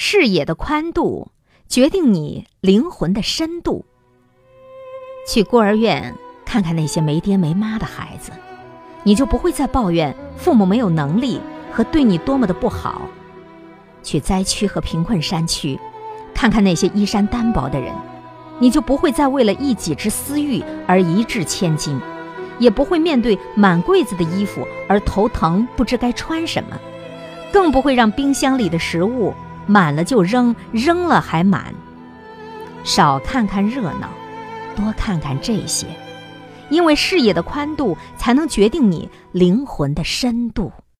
视野的宽度决定你灵魂的深度。去孤儿院看看那些没爹没妈的孩子，你就不会再抱怨父母没有能力和对你多么的不好。去灾区和贫困山区，看看那些衣衫单薄的人，你就不会再为了一己之私欲而一掷千金，也不会面对满柜子的衣服而头疼不知该穿什么，更不会让冰箱里的食物满了就扔，扔了还满。少看看热闹，多看看这些，因为视野的宽度才能决定你灵魂的深度。